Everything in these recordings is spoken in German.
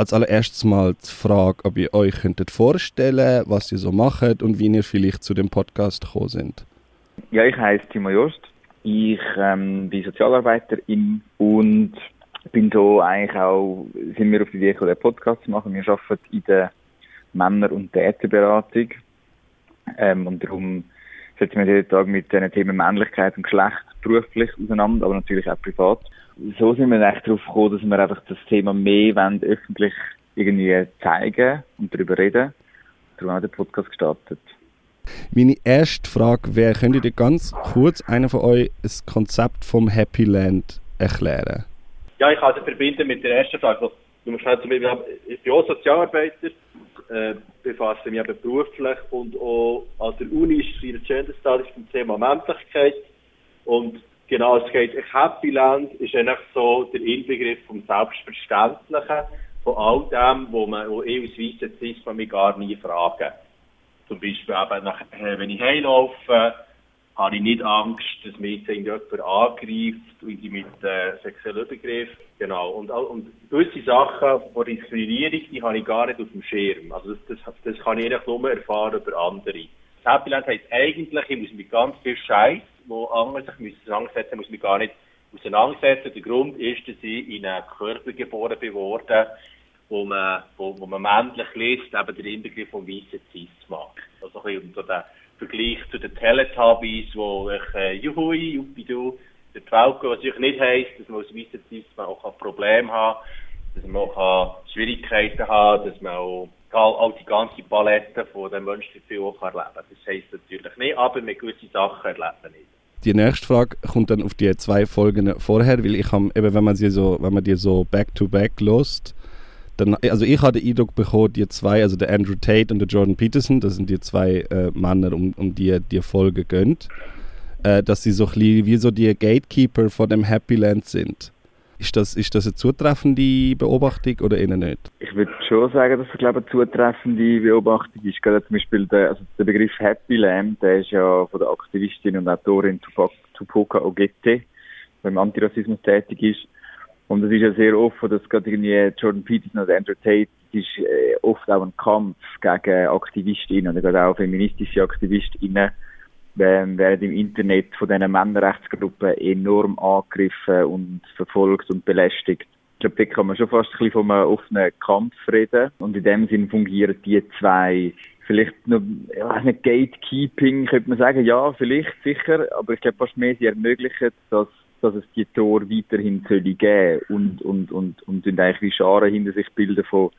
als allererstes mal die Frage, ob ihr euch könntet vorstellen was ihr so macht und wie ihr vielleicht zu dem Podcast gekommen sind. Ja, ich heiße Timo Jost. Ich ähm, bin Sozialarbeiterin und bin so eigentlich auch, sind wir auf die Idee gekommen, den Podcast zu machen. Wir arbeiten in der Männer- und Täterberatung. Ähm, und darum setzen wir jeden Tag mit den Themen Männlichkeit und Geschlecht beruflich auseinander, aber natürlich auch privat. So sind wir eigentlich darauf gekommen, dass wir einfach das Thema mehr wollen, öffentlich irgendwie zeigen und darüber reden. Darum haben wir den Podcast gestartet. Meine erste Frage wäre, könnt ihr ganz kurz einer von euch das Konzept vom Happy Land erklären? Ja, ich kann das verbinden mit der ersten Frage. Also, du musst halt, ich bin auch Sozialarbeiter, äh, befasse mich eben beruflich und auch an der Uni studiere Gender Studies zum Thema Männlichkeit. Und genau, es geht, Happy Land ist eigentlich so der Inbegriff vom Selbstverständlichen, von all dem, wo man, wo ich als Weisse Cis man mich gar nie fragen. Zum Beispiel eben, nach, äh, wenn ich heimlaufe, habe ich nicht Angst, dass mich jetzt jemand angreift ich mit äh, sexuellem Übergriff. Genau. Und, und gewisse Sachen von Diskriminierung, die habe ich gar nicht auf dem Schirm. Also das, das, das kann ich eigentlich nur erfahren über andere. Das Happy Land heisst eigentlich, ich muss mit ganz viel Scheiß, wo andere sich müssen auseinandersetzen, muss mich gar nicht auseinandersetzen. Der Grund ist, dass ich in einem Körper geboren bin worden, wo man, wo, wo man männlich liest, eben der Inbegriff von weißen macht. Also ein bisschen so der Vergleich zu den Teletubbies, wo ich, äh, juhui, jupidu, der Trauke, was natürlich nicht heisst, dass man als weißer Cis auch Probleme haben dass man auch Schwierigkeiten haben dass man auch, auch die ganze Palette von den Menschengefühlen auch erleben. Das heisst natürlich nicht, aber mit gewissen Sachen erlebt nicht. Die nächste Frage kommt dann auf die zwei Folgen vorher, weil ich habe, eben wenn man sie so, wenn man die so back-to-back -back lost, dann, also ich hatte den Eindruck bekommen, die zwei, also der Andrew Tate und der Jordan Peterson, das sind die zwei äh, Männer, um, um die die Folge gönnt, äh, dass sie so ein bisschen wie so die Gatekeeper von dem Happy Land sind. Ist das, ist das eine zutreffende Beobachtung oder eher nicht? Ich würde schon sagen, dass es glaube eine zutreffende Beobachtung ist. Gerade zum Beispiel der, also der Begriff Happy Land, der ist ja von der Aktivistin und Autorin Tupoka Ogette, die im Antirassismus tätig ist. Und es ist ja sehr oft, dass gerade irgendwie Jordan Peterson oder Andrew Tate, es ist äh, oft auch ein Kampf gegen Aktivistinnen oder gerade auch feministische Aktivistinnen, werden im Internet von diesen Männerrechtsgruppen enorm angegriffen und verfolgt und belästigt. Ich glaube, da kann man schon fast ein bisschen von einem offenen Kampf reden. Und in dem Sinn fungieren die zwei vielleicht noch, ich weiß nicht, Gatekeeping, könnte man sagen, ja, vielleicht, sicher, aber ich glaube fast mehr, sie ermöglichen, dass dass es die Tor weiterhin soll geben und, und, und, und sind eigentlich wie Scharen hinter sich bilden von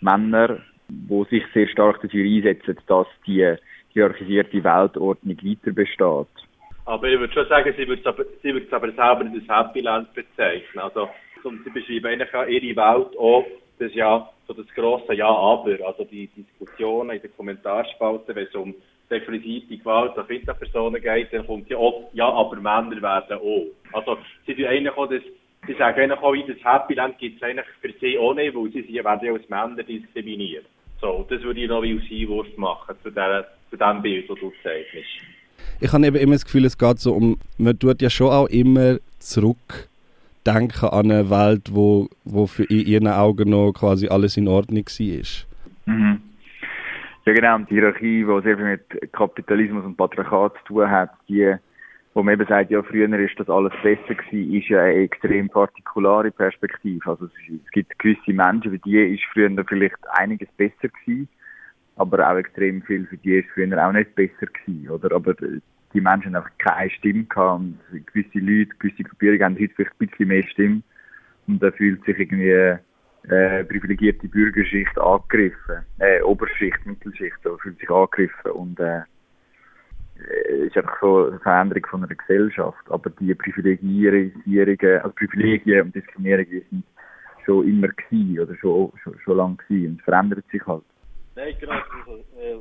Männern, wo sich sehr stark dafür einsetzen, dass die hierarchisierte Weltordnung weiter besteht. Aber ich würde schon sagen, sie würde es aber, sie würde es aber selber als Happy Land bezeichnen. Also, und sie beschreiben eigentlich auch ihre Welt auch, das ja, so das grosse Ja-Aber, also die Diskussionen in den Kommentarspalten, wenn es um sexualisierte Gewalt an Personen geht, dann kommt ja auch, ja, aber Männer werden auch. Also, sie tun eigentlich auch das, sie sagen eigentlich auch, das Happy Land gibt es eigentlich für sie auch nicht, weil sie werden ja als Männer diskriminiert. So, das würde ich noch wie als Einwurf machen zu, der, zu dem Bild, das du zeichnest. Ich habe eben immer das Gefühl, es geht so um, man tut ja schon auch immer zurück denken an eine Welt, wo, wo für in ihren Augen noch quasi alles in Ordnung war. Mhm. Ja genau, die Hierarchie, die sehr viel mit Kapitalismus und Patriarchat zu tun hat, die, wo man eben sagt, ja früher ist das alles besser gewesen, ist ja eine extrem partikulare Perspektive. Also es, gibt gewisse Menschen, für die ist früher vielleicht einiges besser gewesen, aber auch extrem viel für die ist früher auch nicht besser gewesen, oder? Aber die Menschen haben einfach keine Stimme gehabt und gewisse Leute, gewisse Gruppierungen haben heute vielleicht ein bisschen mehr Stimme und da fühlt sich irgendwie äh, privilegierte Bürgerschicht angegriffen, äh, Oberschicht, Mittelschicht, so fühlt sich angegriffen und äh, äh, ist einfach so eine Veränderung von einer Gesellschaft. Aber die Privilegierungen, also Privilegien und Diskriminierungen sind schon immer gewesen oder schon, schon, schon lange gewesen und verändert sich halt. Nein, genau, also, äh,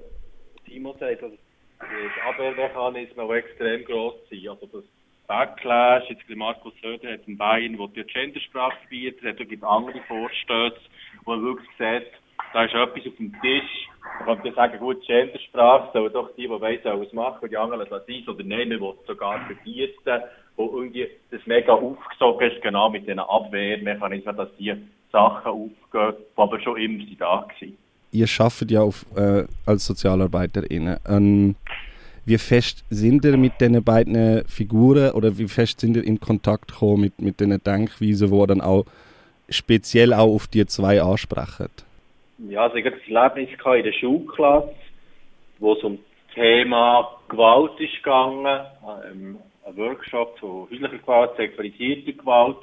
Timo sagt, also, das Abwehrmechanismus auch extrem groß sein. Also das Backlash, jetzt Markus Söder hat in Bayern, wo die Gendersprache bietet, hat gibt andere Vorstöße, wo man wirklich sieht, da ist etwas auf dem Tisch. Man kann sagen, gut, Gendersprache sollen doch die, die weiss, sollen es machen, die anderen lassen es oder nein, man will sogar verbieten, wo irgendwie das mega aufgesogen ist, genau mit diesen Abwehrmechanismen, dass die Sachen aufgehen, die aber schon immer da waren. Ihr arbeitet ja auf, äh, als SozialarbeiterInnen. Ähm, wie fest sind ihr mit diesen beiden Figuren oder wie fest sind ihr in Kontakt gekommen mit, mit diesen Denkweisen, die dann auch speziell auch auf die zwei ansprechen? Ja, also ich hatte das Erlebnis in der Schulklasse, wo es um das Thema Gewalt ist gegangen, ähm, ein Workshop zu häuslicher Gewalt, sexualisierter Gewalt.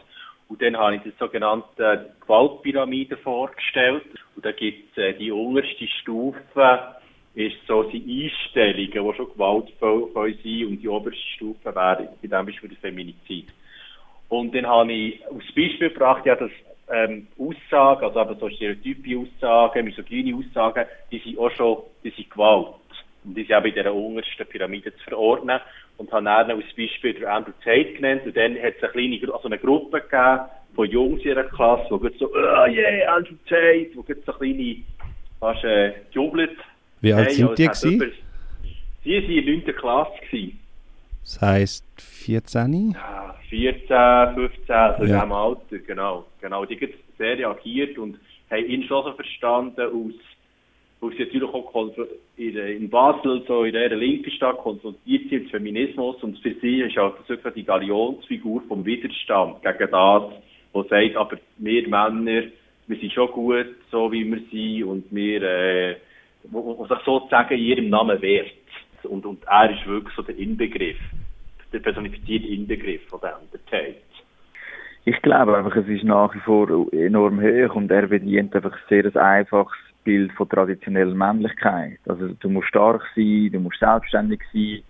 Und dann habe ich die sogenannte Gewaltpyramide vorgestellt. Und da gibt es äh, die unterste Stufe, ist so die Einstellungen, die schon gewaltvoll sind. Und die oberste Stufe wäre bei dem Beispiel der Feminizid. Und dann habe ich als Beispiel gebracht, ja, dass ähm, Aussagen, also eben so stereotype Aussagen, misogyne Aussagen, die sind auch schon, die sind Gewalt. Und die sind auch in dieser untersten Pyramide zu verordnen. Und habe dann als Beispiel der Andrew Tate genannt. Und dann hat es eine kleine, also eine Gruppe gegeben von Jungs in einer Klasse, die so, oh yeah, Andrew Tate, wo so kleine, fast, äh, jubelt. Wie alt sind die gewesen? Die waren in der 9. Klasse. Gewesen. Das heisst 14? Ja, 14, 15, also ja. in diesem Alter, genau. genau. Die haben sehr reagiert und haben ihn schon so verstanden, aus, aus sie natürlich auch in, Basel, so in der linken Stadt, konfrontiert sind mit Feminismus und für sie ist auch das wirklich die Galionsfigur vom Widerstand gegen das, was sagt, aber wir Männer, wir sind schon gut, so wie wir sind und wir, äh, wo, wo sich sozusagen in ihrem Namen wehrt. Und, und er ist wirklich so der Inbegriff der personifizierte Inbegriff von dem, der Tate. Ich glaube einfach, es ist nach wie vor enorm hoch und er bedient einfach ein sehr einfaches Bild von traditioneller Männlichkeit. Also du musst stark sein, du musst selbstständig sein,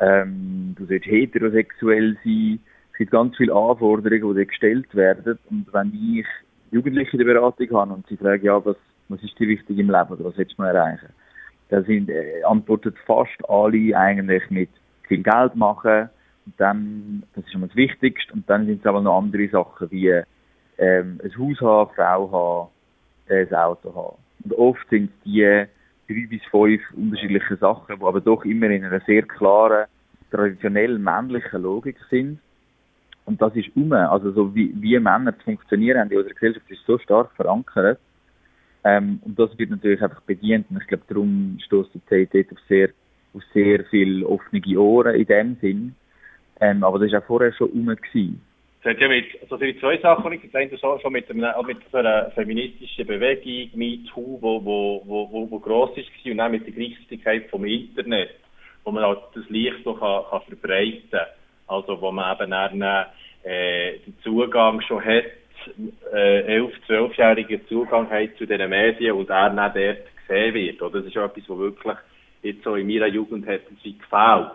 ähm, du sollst heterosexuell sein. Es gibt ganz viele Anforderungen, die dir gestellt werden. Und wenn ich Jugendliche in der Beratung habe und sie fragen, ja, was, was ist dir wichtig im Leben oder was willst du erreichen? Da sind, äh, antwortet fast alle eigentlich mit viel Geld machen. Und dann, das ist immer das Wichtigste. Und dann sind es aber noch andere Sachen wie ähm, ein Haus haben, Frau haben, äh, ein Auto haben. Und oft sind die drei bis fünf unterschiedliche Sachen, die aber doch immer in einer sehr klaren, traditionell männlichen Logik sind. Und das ist um. Also so wie, wie Männer zu funktionieren haben in unserer Gesellschaft ist so stark verankert. Ähm, und das wird natürlich einfach bedient. Und ich glaube, darum stößt die CT auf sehr auf sehr viele offene Ohren in dem Sinn. Ähm, aber das war auch vorher schon rum. Es hat ja mit, also sind zwei Sachen, ich denke, schon, schon mit, einem, mit so einer feministischen Bewegung, MeToo, wo, wo, wo, wo, wo gross ist und auch mit der Gleichzeitigkeit vom Internet, wo man halt das Licht noch kann, kann verbreiten kann. Also, wo man eben dann, äh, den Zugang schon hat, äh, 11-, 12-jährigen Zugang hat zu diesen Medien und er dann dort gesehen wird. Oder? Das ist etwas, was wirklich jetzt so in meiner Jugend hat es gefällt,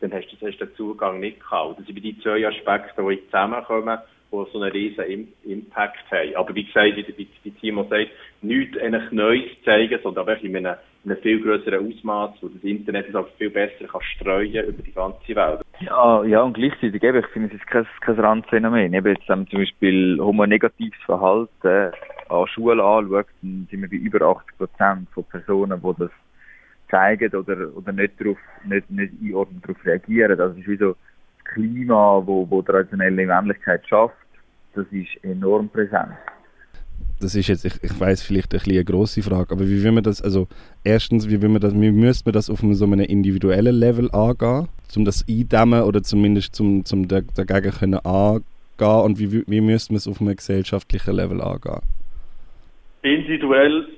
dann hast du, hast den Zugang nicht gehabt. Das sind die zwei Aspekte, die zusammenkommen, die so einen riesen Impact haben. Aber wie gesagt, wie, wie Timo sagt, nichts Neues zeigen, sondern einfach in einem, in einem viel größeren Ausmaß, wo das Internet es auch viel besser kann streuen über die ganze Welt. Ja, ja, und gleichzeitig eben, ich finde, es ist kein, kein Randphänomen. Eben jetzt, wenn zum Beispiel homonegatives Verhalten an Schulen anschaut, dann sind wir bei über 80 Prozent von Personen, die das zeigen oder, oder nicht darauf, nicht, nicht einordnen, darauf reagieren. Das ist wie so das Klima, wo, wo traditionelle Männlichkeit schafft, das ist enorm präsent. Das ist jetzt, ich, ich weiß vielleicht ein bisschen eine grosse Frage, aber wie will man das, also erstens, wie will man das, wie müsste man das auf einem, so einem individuellen Level angehen, um das eindämmen oder zumindest zum, zum dagegen können angehen und wie, wie müsste man es auf einem gesellschaftlichen Level angehen? Individuell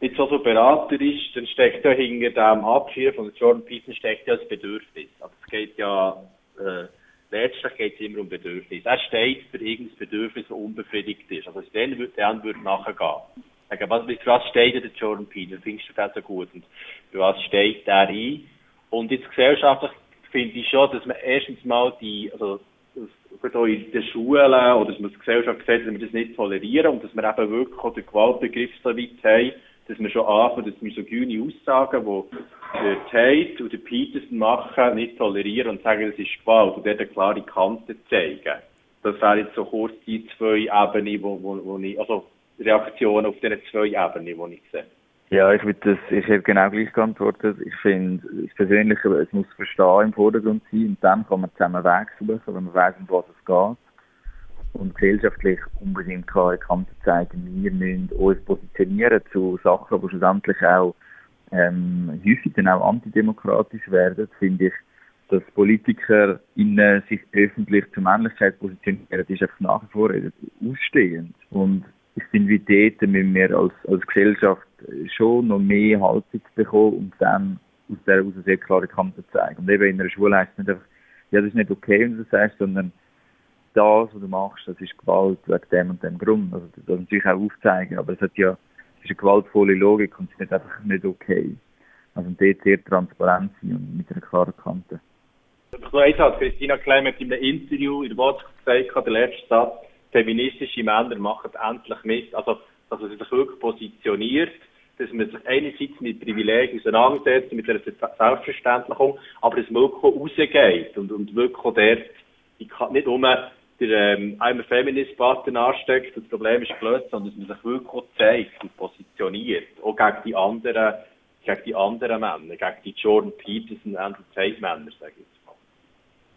jetzt also Berater ist, dann steckt ja hinter dem Abschied von Jordan Peterson steckt ja das Bedürfnis. Aber es geht ja, äh, letztlich geht es immer um Bedürfnis. Er steht für irgendein Bedürfnis, das unbefriedigt ist. Also dann würde er würde nachgehen. Sagen, was, für was steht der Jordan Peterson? Findest du das so gut? Und für was steht der ein? Und jetzt gesellschaftlich finde ich schon, dass man erstens mal die, also auch in den Schulen oder dass man die Gesellschaft sieht, dass wir das nicht tolerieren und dass wir eben wirklich auch den Gewaltbegriff so weit haben, dass wir schon anfangen, dass misogyne Aussagen, die der Tate und Peterson machen, nicht tolerieren und sagen, das ist Gewalt und dort eine klare Kante zeigen. Das wären jetzt so kurz die zwei Ebenen, wo, wo, wo ich, also Reaktionen auf diese zwei Ebenen, die ich sehe. Ja, ich würde das, ich hätte genau gleich geantwortet. Ich finde, das Persönliche, es muss Verstehen im Vordergrund sein und dann kann man zusammen Weg suchen, wenn man weiß, um was es geht. Und gesellschaftlich unbedingt klare Kante zeigen. Wir müssen uns positionieren zu Sachen, die schlussendlich auch ähm, häufig dann auch antidemokratisch werden, finde ich, dass Politiker innen sich öffentlich zur Männlichkeit positionieren, ist einfach nach wie vor ausstehend. Und ich finde, wie dort müssen wir als, als Gesellschaft schon noch mehr Haltung bekommen und dann aus der heraus sehr klare Kante zeigen. Und eben in einer Schule heißt es nicht einfach, ja, das ist nicht okay, wenn du das sagst, sondern das, was du machst, das ist Gewalt wegen dem und dem Grund. Also das natürlich auch aufzeigen, aber es hat ja, es ist eine gewaltvolle Logik und es ist nicht einfach nicht okay. Also dort sehr transparent sein und mit einer klaren Kante. Ich eins hat Christina Klein mit in einem Interview in der WhatsApp gesagt, der letzte Satz, feministische Männer machen endlich mit, also, dass man sich wirklich positioniert, dass man sich einerseits mit Privilegien auseinandersetzt, mit einer Selbstverständlichung, aber dass man wirklich rausgeht und, und wirklich dort, ich kann nicht nur der ähm, einmal Feminist-Button ansteckt, das Problem ist gelöst, sondern dass man sich wirklich zeigt und positioniert, auch gegen die anderen, gegen die anderen Männer, gegen die Jordan Peterson, Andrew Tate Männer, sage ich.